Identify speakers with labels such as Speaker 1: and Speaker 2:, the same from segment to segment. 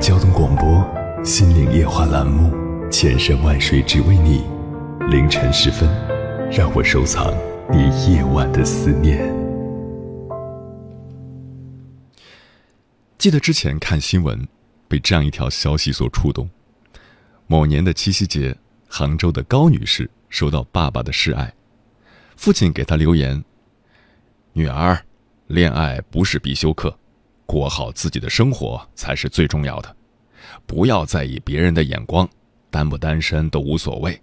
Speaker 1: 交通广播《心灵夜话》栏目，千山万水只为你。凌晨时分，让我收藏你夜晚的思念。
Speaker 2: 记得之前看新闻，被这样一条消息所触动：某年的七夕节，杭州的高女士收到爸爸的示爱。父亲给她留言：“女儿，恋爱不是必修课，过好自己的生活才是最重要的。不要在意别人的眼光，单不单身都无所谓。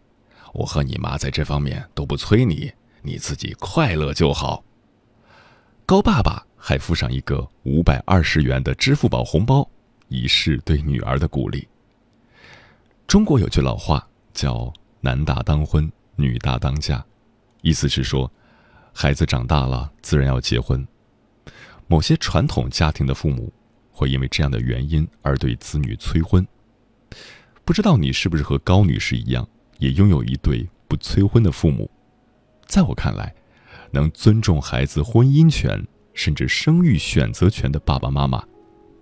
Speaker 2: 我和你妈在这方面都不催你，你自己快乐就好。”高爸爸还附上一个五百二十元的支付宝红包，以示对女儿的鼓励。中国有句老话叫“男大当婚，女大当嫁”。意思是说，孩子长大了，自然要结婚。某些传统家庭的父母会因为这样的原因而对子女催婚。不知道你是不是和高女士一样，也拥有一对不催婚的父母？在我看来，能尊重孩子婚姻权甚至生育选择权的爸爸妈妈，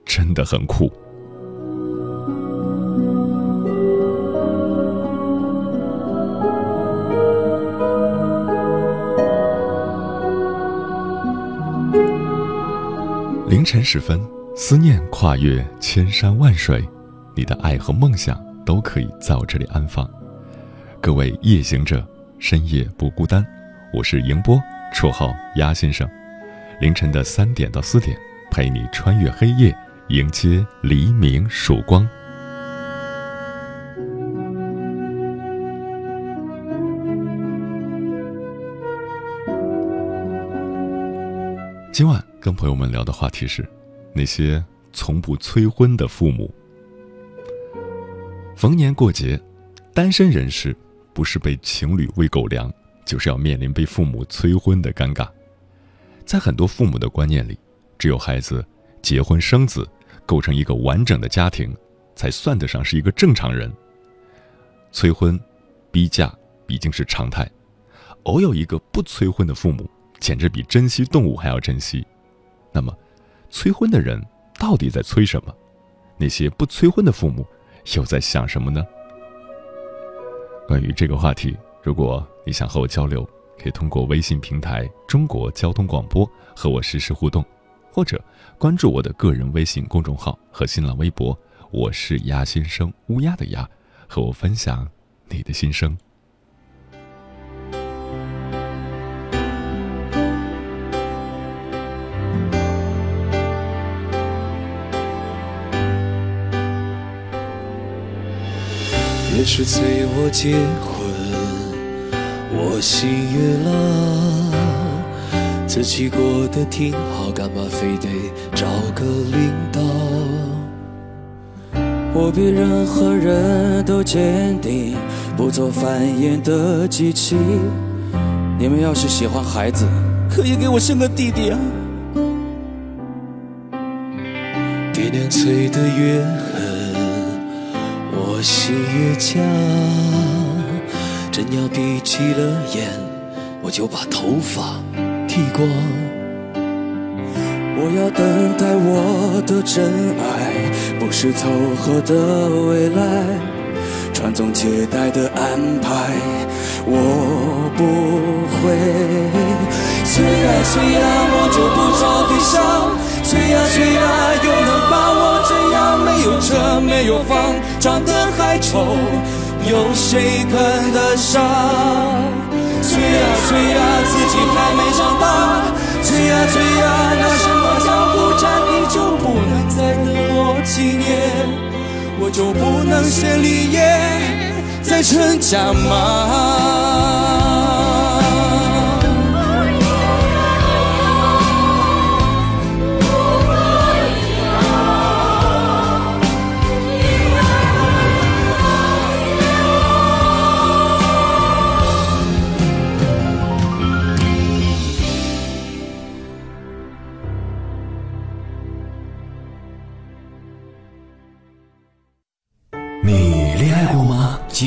Speaker 2: 真的很酷。晨时分，思念跨越千山万水，你的爱和梦想都可以在我这里安放。各位夜行者，深夜不孤单。我是迎波，绰号鸭先生。凌晨的三点到四点，陪你穿越黑夜，迎接黎明曙光。今晚。跟朋友们聊的话题是，那些从不催婚的父母。逢年过节，单身人士不是被情侣喂狗粮，就是要面临被父母催婚的尴尬。在很多父母的观念里，只有孩子结婚生子，构成一个完整的家庭，才算得上是一个正常人。催婚、逼嫁已经是常态，偶有一个不催婚的父母，简直比珍惜动物还要珍惜。那么，催婚的人到底在催什么？那些不催婚的父母又在想什么呢？关于这个话题，如果你想和我交流，可以通过微信平台“中国交通广播”和我实时互动，或者关注我的个人微信公众号和新浪微博，我是鸭先生，乌鸦的鸭，和我分享你的心声。
Speaker 3: 是催我结婚，我心悦了。自己过得挺好，干嘛非得找个领导？我比任何人都坚定，不做繁衍的机器。你们要是喜欢孩子，可以给我生个弟弟啊！爹娘催得越狠。我心越犟，真要闭起了眼，我就把头发剃光。我要等待我的真爱，不是凑合的未来，传宗接代的安排，我不会。虽然虽然，我就不找对象，催呀催呀，又能把我怎样？没有车，没有房，长得。还丑，有谁看得上？催呀催呀，自己还没长大。催呀催呀，那什么江湖战？你就不能再等我几年？我就不能先立业再成家吗？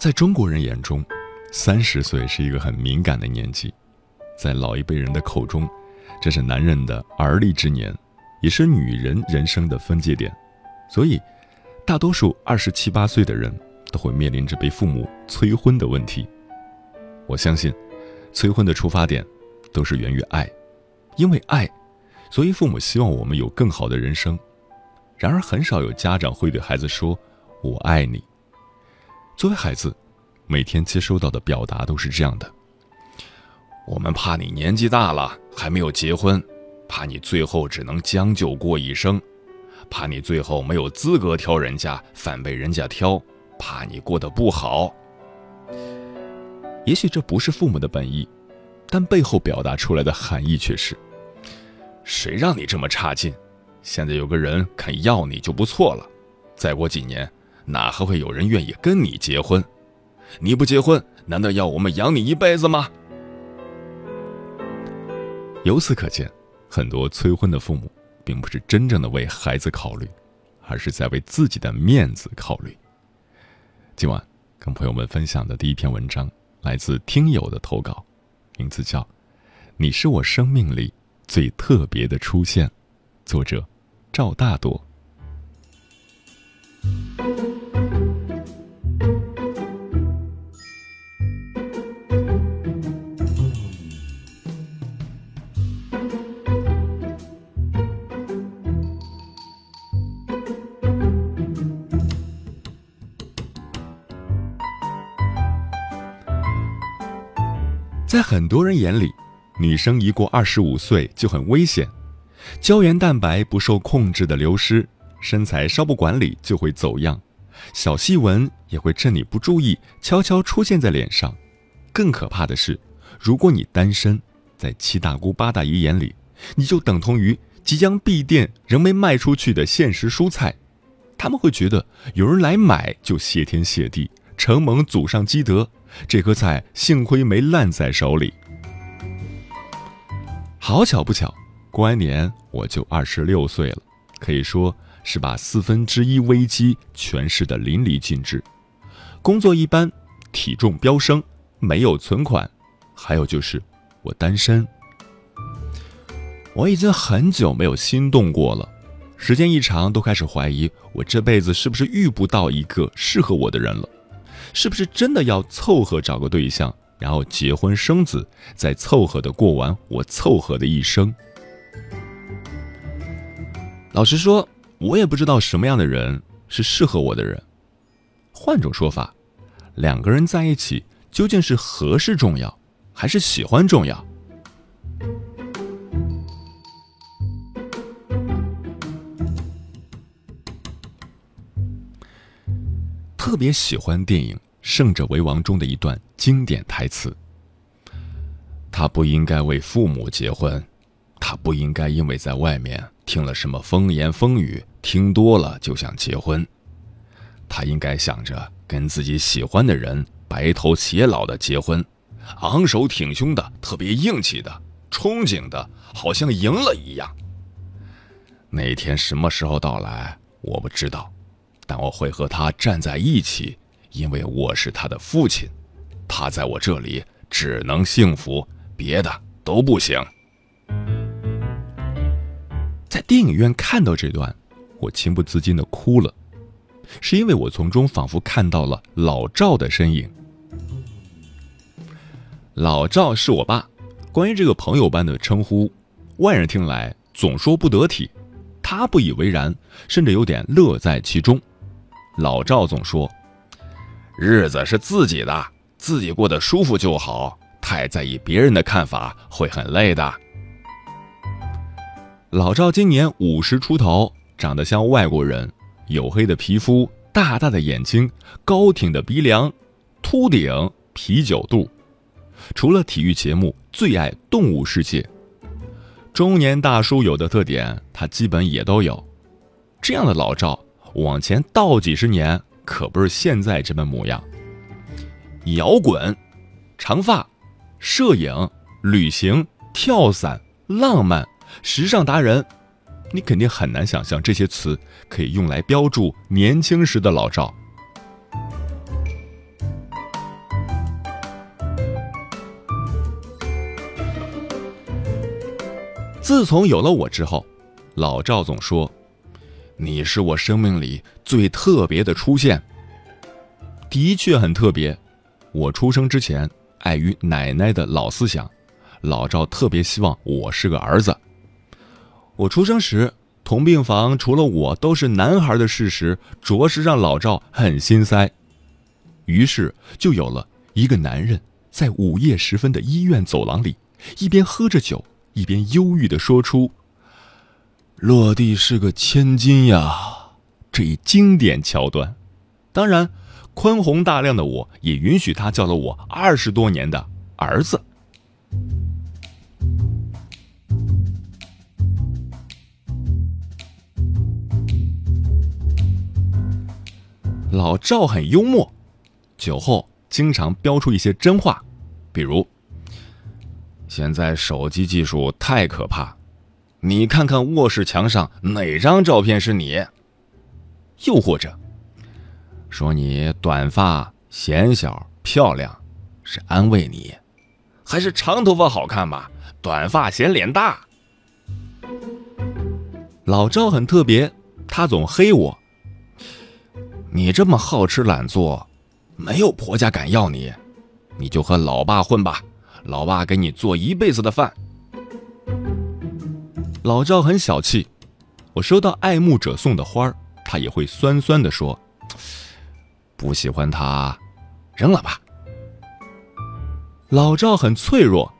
Speaker 2: 在中国人眼中，三十岁是一个很敏感的年纪，在老一辈人的口中，这是男人的而立之年，也是女人人生的分界点。所以，大多数二十七八岁的人都会面临着被父母催婚的问题。我相信，催婚的出发点都是源于爱，因为爱，所以父母希望我们有更好的人生。然而，很少有家长会对孩子说“我爱你”。作为孩子，每天接收到的表达都是这样的：我们怕你年纪大了还没有结婚，怕你最后只能将就过一生，怕你最后没有资格挑人家，反被人家挑，怕你过得不好。也许这不是父母的本意，但背后表达出来的含义却是：谁让你这么差劲？现在有个人肯要你就不错了，再过几年。哪还会有人愿意跟你结婚？你不结婚，难道要我们养你一辈子吗？由此可见，很多催婚的父母并不是真正的为孩子考虑，而是在为自己的面子考虑。今晚跟朋友们分享的第一篇文章来自听友的投稿，名字叫《你是我生命里最特别的出现》，作者赵大朵。很多人眼里，女生一过二十五岁就很危险，胶原蛋白不受控制的流失，身材稍不管理就会走样，小细纹也会趁你不注意悄悄出现在脸上。更可怕的是，如果你单身，在七大姑八大姨眼里，你就等同于即将闭店仍没卖出去的现实蔬菜，他们会觉得有人来买就谢天谢地，承蒙祖上积德。这颗菜幸亏没烂在手里。好巧不巧，过完年我就二十六岁了，可以说是把四分之一危机诠释的淋漓尽致。工作一般，体重飙升，没有存款，还有就是我单身。我已经很久没有心动过了，时间一长，都开始怀疑我这辈子是不是遇不到一个适合我的人了。是不是真的要凑合找个对象，然后结婚生子，再凑合的过完我凑合的一生？老实说，我也不知道什么样的人是适合我的人。换种说法，两个人在一起究竟是合适重要，还是喜欢重要？特别喜欢电影《胜者为王》中的一段经典台词：“他不应该为父母结婚，他不应该因为在外面听了什么风言风语，听多了就想结婚。他应该想着跟自己喜欢的人白头偕老的结婚，昂首挺胸的，特别硬气的，憧憬的，好像赢了一样。那天什么时候到来，我不知道。”但我会和他站在一起，因为我是他的父亲，他在我这里只能幸福，别的都不行。在电影院看到这段，我情不自禁的哭了，是因为我从中仿佛看到了老赵的身影。老赵是我爸，关于这个朋友般的称呼，外人听来总说不得体，他不以为然，甚至有点乐在其中。老赵总说：“
Speaker 4: 日子是自己的，自己过得舒服就好，太在意别人的看法会很累的。”
Speaker 2: 老赵今年五十出头，长得像外国人，黝黑的皮肤，大大的眼睛，高挺的鼻梁，秃顶，啤酒肚。除了体育节目，最爱动物世界。中年大叔有的特点，他基本也都有。这样的老赵，往前倒几十年，可不是现在这般模样。摇滚、长发、摄影、旅行、跳伞、浪漫、时尚达人，你肯定很难想象这些词可以用来标注年轻时的老赵。自从有了我之后，老赵总说：“你是我生命里最特别的出现。”的确很特别。我出生之前，碍于奶奶的老思想，老赵特别希望我是个儿子。我出生时，同病房除了我都是男孩的事实，着实让老赵很心塞。于是就有了一个男人在午夜时分的医院走廊里，一边喝着酒。一边忧郁的说出：“落地是个千金呀！”这一经典桥段，当然，宽宏大量的我也允许他叫了我二十多年的儿子。老赵很幽默，酒后经常飙出一些真话，比如。现在手机技术太可怕，你看看卧室墙上哪张照片是你？又或者说你短发显小漂亮，是安慰你，还是长头发好看吧？短发显脸大。老赵很特别，他总黑我。你这么好吃懒做，没有婆家敢要你，你就和老爸混吧。老爸给你做一辈子的饭。老赵很小气，我收到爱慕者送的花儿，他也会酸酸的说：“不喜欢它，扔了吧。”老赵很脆弱，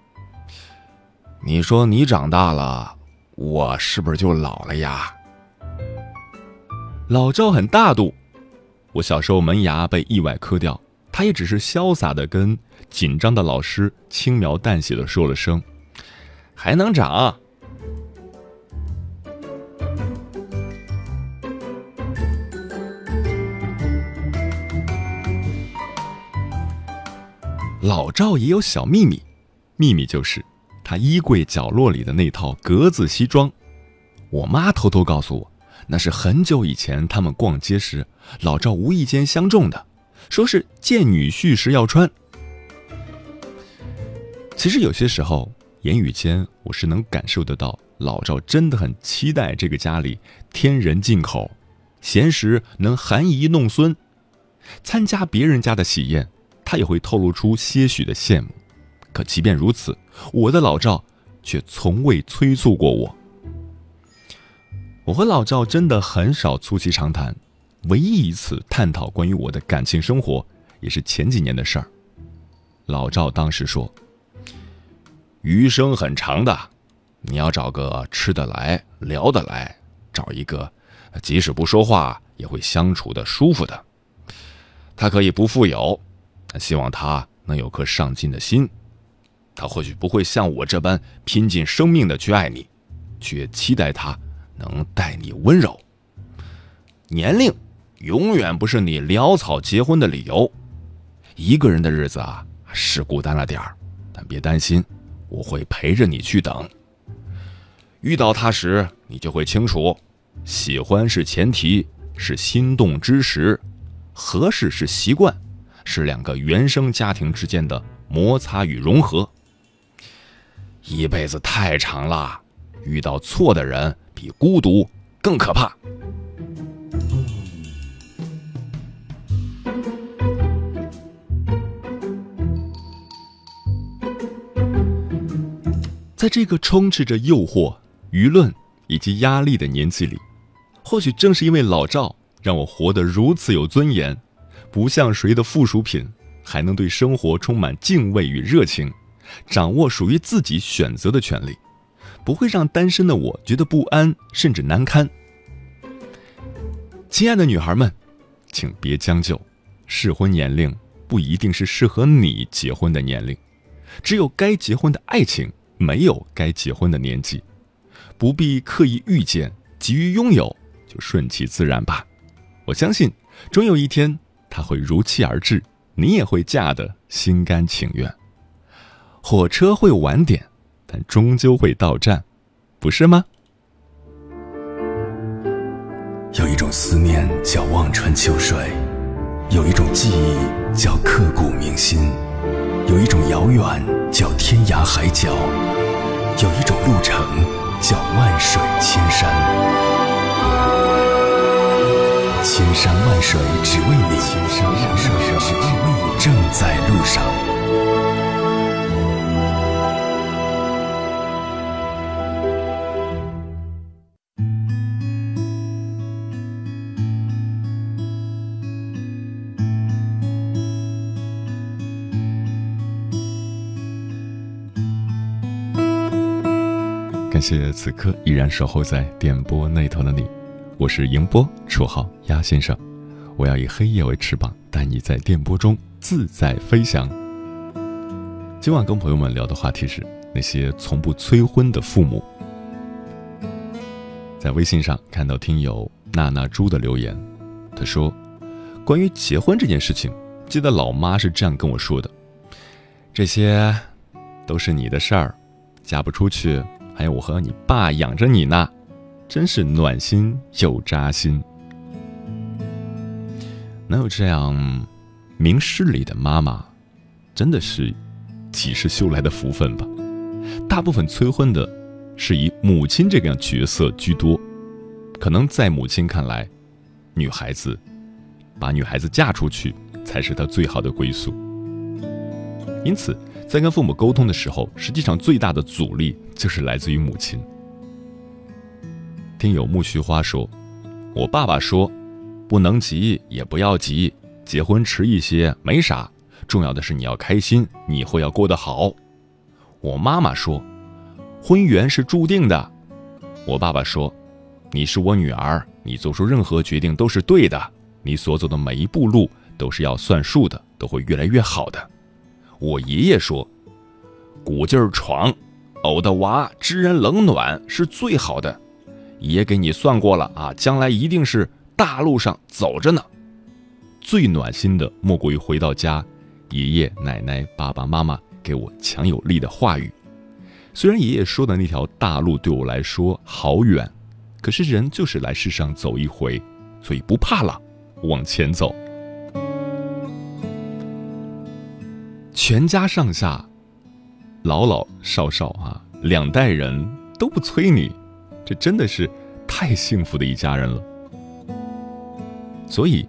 Speaker 2: 你说你长大了，我是不是就老了呀？老赵很大度，我小时候门牙被意外磕掉，他也只是潇洒的跟。紧张的老师轻描淡写的说了声：“还能长。”老赵也有小秘密，秘密就是他衣柜角落里的那套格子西装。我妈偷偷告诉我，那是很久以前他们逛街时，老赵无意间相中的，说是见女婿时要穿。其实有些时候，言语间我是能感受得到，老赵真的很期待这个家里添人进口，闲时能含饴弄孙，参加别人家的喜宴，他也会透露出些许的羡慕。可即便如此，我的老赵却从未催促过我。我和老赵真的很少促膝长谈，唯一一次探讨关于我的感情生活，也是前几年的事儿。老赵当时说。余生很长的，你要找个吃得来、聊得来，找一个即使不说话也会相处的舒服的。他可以不富有，希望他能有颗上进的心。他或许不会像我这般拼尽生命的去爱你，却期待他能待你温柔。年龄永远不是你潦草结婚的理由。一个人的日子啊，是孤单了点儿，但别担心。我会陪着你去等。遇到他时，你就会清楚，喜欢是前提，是心动之时；合适是习惯，是两个原生家庭之间的摩擦与融合。一辈子太长了遇到错的人比孤独更可怕。在这个充斥着诱惑舆论以及压力的年纪里或许正是因为老赵让我活得如此有尊严不像谁的附属品，还能对生活充满敬畏与热情，掌握属于自己选择的权利，不会让单身的我觉得不安甚至难堪。亲爱的女孩们，请别将就，适婚年龄不一定是适合你结婚的年龄，只有该结婚的爱情。没有该结婚的年纪，不必刻意遇见，急于拥有，就顺其自然吧。我相信，终有一天他会如期而至，你也会嫁得心甘情愿。火车会晚点，但终究会到站，不是吗？
Speaker 5: 有一种思念叫望穿秋水，有一种记忆叫刻骨铭心。有一种遥远叫天涯海角，有一种路程叫万水千山。千山万水只为你，千山万水只为你，正在路上。
Speaker 2: 感谢此刻依然守候在电波那头的你，我是迎波，绰号鸭先生。我要以黑夜为翅膀，带你在电波中自在飞翔。今晚跟朋友们聊的话题是那些从不催婚的父母。在微信上看到听友娜娜猪的留言，他说：“关于结婚这件事情，记得老妈是这样跟我说的：这些都是你的事儿，嫁不出去。”还有我和你爸养着你呢，真是暖心又扎心。能有这样明事理的妈妈，真的是几世修来的福分吧？大部分催婚的是以母亲这个样角色居多，可能在母亲看来，女孩子把女孩子嫁出去才是她最好的归宿，因此。在跟父母沟通的时候，实际上最大的阻力就是来自于母亲。听友木须花说：“我爸爸说，不能急，也不要急，结婚迟一些没啥，重要的是你要开心，你以后要过得好。”我妈妈说：“婚缘是注定的。”我爸爸说：“你是我女儿，你做出任何决定都是对的，你所走的每一步路都是要算数的，都会越来越好的。”我爷爷说：“鼓劲儿闯，偶的娃知人冷暖是最好的。爷给你算过了啊，将来一定是大路上走着呢。最暖心的莫过于回到家，爷爷奶奶、爸爸妈妈给我强有力的话语。虽然爷爷说的那条大路对我来说好远，可是人就是来世上走一回，所以不怕了，往前走。”全家上下，老老少少啊，两代人都不催你，这真的是太幸福的一家人了。所以，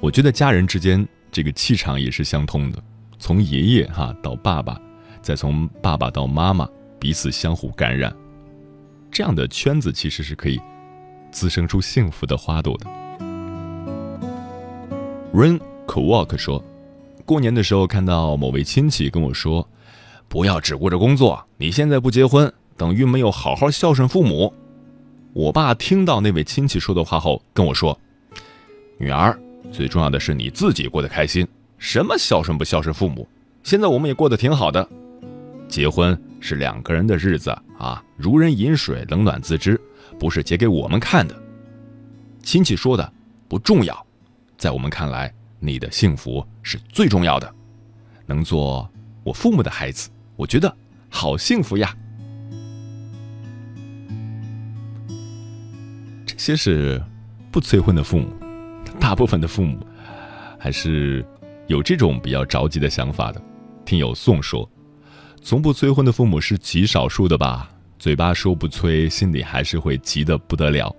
Speaker 2: 我觉得家人之间这个气场也是相通的，从爷爷哈到爸爸，再从爸爸到妈妈，彼此相互感染，这样的圈子其实是可以滋生出幸福的花朵的。Rain k w a l k 说。过年的时候，看到某位亲戚跟我说：“不要只顾着工作，你现在不结婚，等于没有好好孝顺父母。”我爸听到那位亲戚说的话后跟我说：“女儿，最重要的是你自己过得开心，什么孝顺不孝顺父母？现在我们也过得挺好的。结婚是两个人的日子啊，如人饮水，冷暖自知，不是结给我们看的。亲戚说的不重要，在我们看来。”你的幸福是最重要的，能做我父母的孩子，我觉得好幸福呀。些是不催婚的父母，大部分的父母还是有这种比较着急的想法的。听友宋说，从不催婚的父母是极少数的吧？嘴巴说不催，心里还是会急得不得了。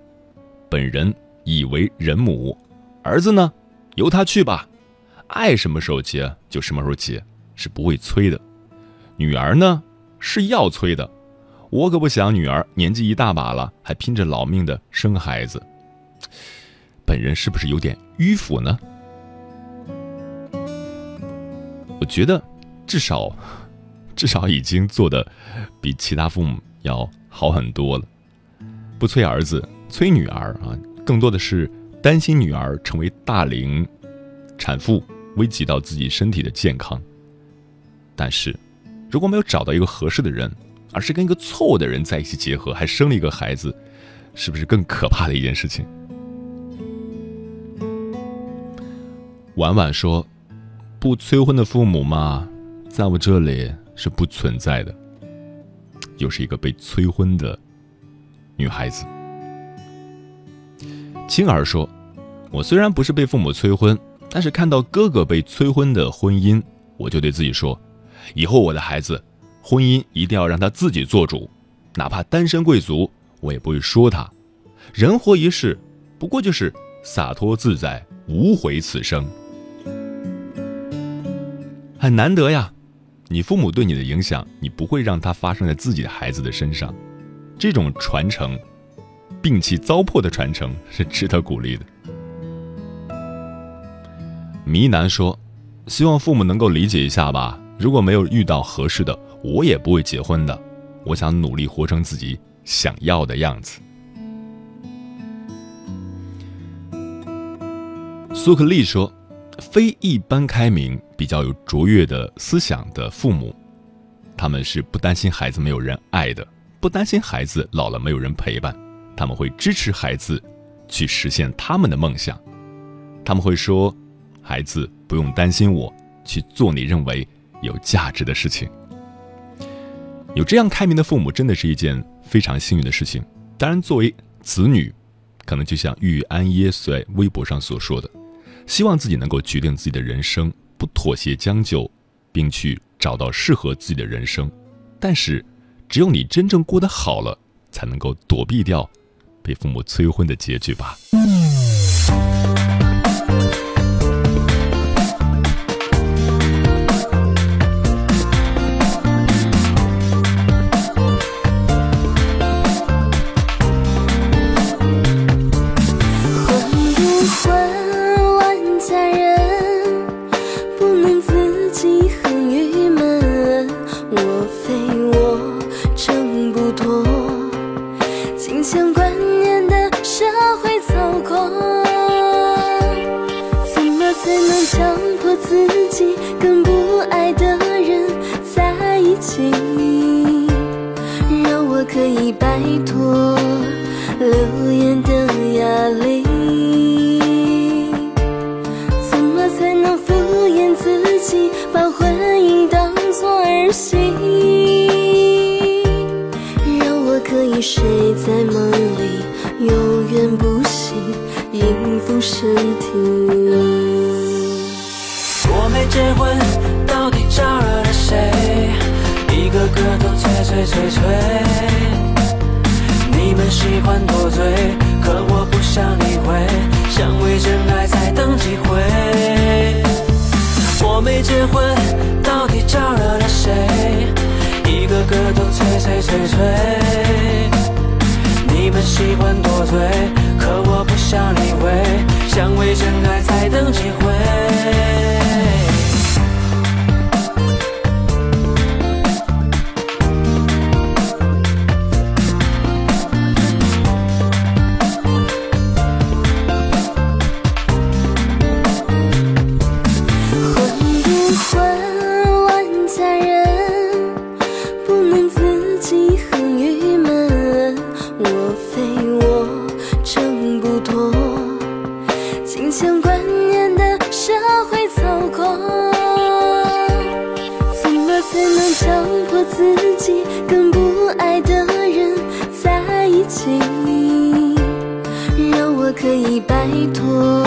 Speaker 2: 本人已为人母，儿子呢？由他去吧，爱什么时候结就什么时候结，是不会催的。女儿呢是要催的，我可不想女儿年纪一大把了，还拼着老命的生孩子。本人是不是有点迂腐呢？我觉得，至少，至少已经做的比其他父母要好很多了。不催儿子，催女儿啊，更多的是担心女儿成为大龄产妇，危及到自己身体的健康。但是，如果没有找到一个合适的人，而是跟一个错误的人在一起结合，还生了一个孩子，是不是更可怕的一件事情？婉婉说：“不催婚的父母嘛，在我这里是不存在的。”又是一个被催婚的女孩子。青儿说：“我虽然不是被父母催婚，但是看到哥哥被催婚的婚姻，我就对自己说，以后我的孩子婚姻一定要让他自己做主，哪怕单身贵族，我也不会说他。人活一世，不过就是洒脱自在，无悔此生。”很难得呀，你父母对你的影响，你不会让它发生在自己的孩子的身上，这种传承，摒弃糟粕的传承是值得鼓励的。迷男说：“希望父母能够理解一下吧，如果没有遇到合适的，我也不会结婚的。我想努力活成自己想要的样子。”苏克利说。非一般开明、比较有卓越的思想的父母，他们是不担心孩子没有人爱的，不担心孩子老了没有人陪伴，他们会支持孩子去实现他们的梦想。他们会说：“孩子不用担心我，去做你认为有价值的事情。”有这样开明的父母，真的是一件非常幸运的事情。当然，作为子女，可能就像玉安耶稣在微博上所说的。希望自己能够决定自己的人生，不妥协将就，并去找到适合自己的人生。但是，只有你真正过得好了，才能够躲避掉被父母催婚的结局吧。
Speaker 6: 催催催你们喜欢多嘴可我
Speaker 7: 不想理会想为真爱再等几回我
Speaker 6: 没结婚到底招惹了谁一
Speaker 7: 个个都催催催催你们喜欢多嘴可我不想理会。想为真爱再等几回千观念的社会
Speaker 6: 走过，怎么才能强迫自己跟不爱的人在一起？让
Speaker 7: 我可以摆脱。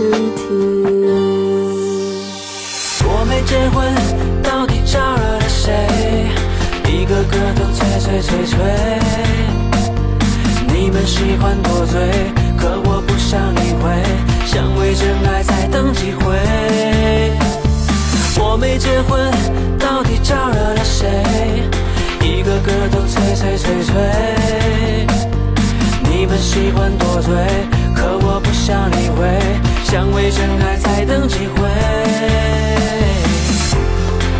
Speaker 7: 身体。我没结婚，到底招惹了谁？一个个都催催催催。你们喜欢多嘴，可我不想理会。想为真爱再等几回。我没结婚，到底招惹了谁？一个个都催催催催。你们喜欢多嘴。机会。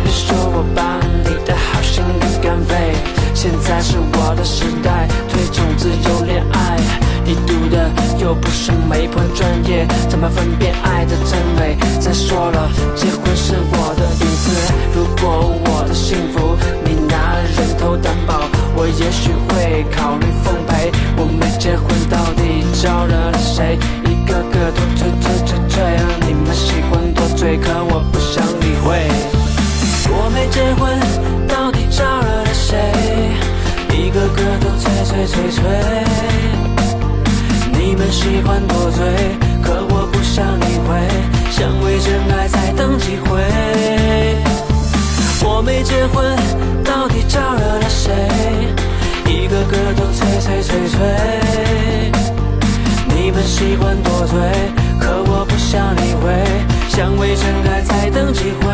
Speaker 7: 你说我把你的好心给干废，现在是我的时代，推崇自由恋爱。你读的又不是媒婆专业，怎么分辨爱的真伪？再说了，结婚是我的隐私，如果我的幸福你拿人头担保，我也许会考虑奉陪。我没结婚，到底招惹了谁？一个个都催催催催，你们喜欢多嘴，可我不想理会。我没结婚，到底招惹了谁？一个个都催催催催。你们喜欢多嘴，可我不想理会，想为真爱再等几回。我没结婚，到底招惹了谁？一个个都催催催催。你们喜欢多嘴，可我不想理会，想为真爱再等几回。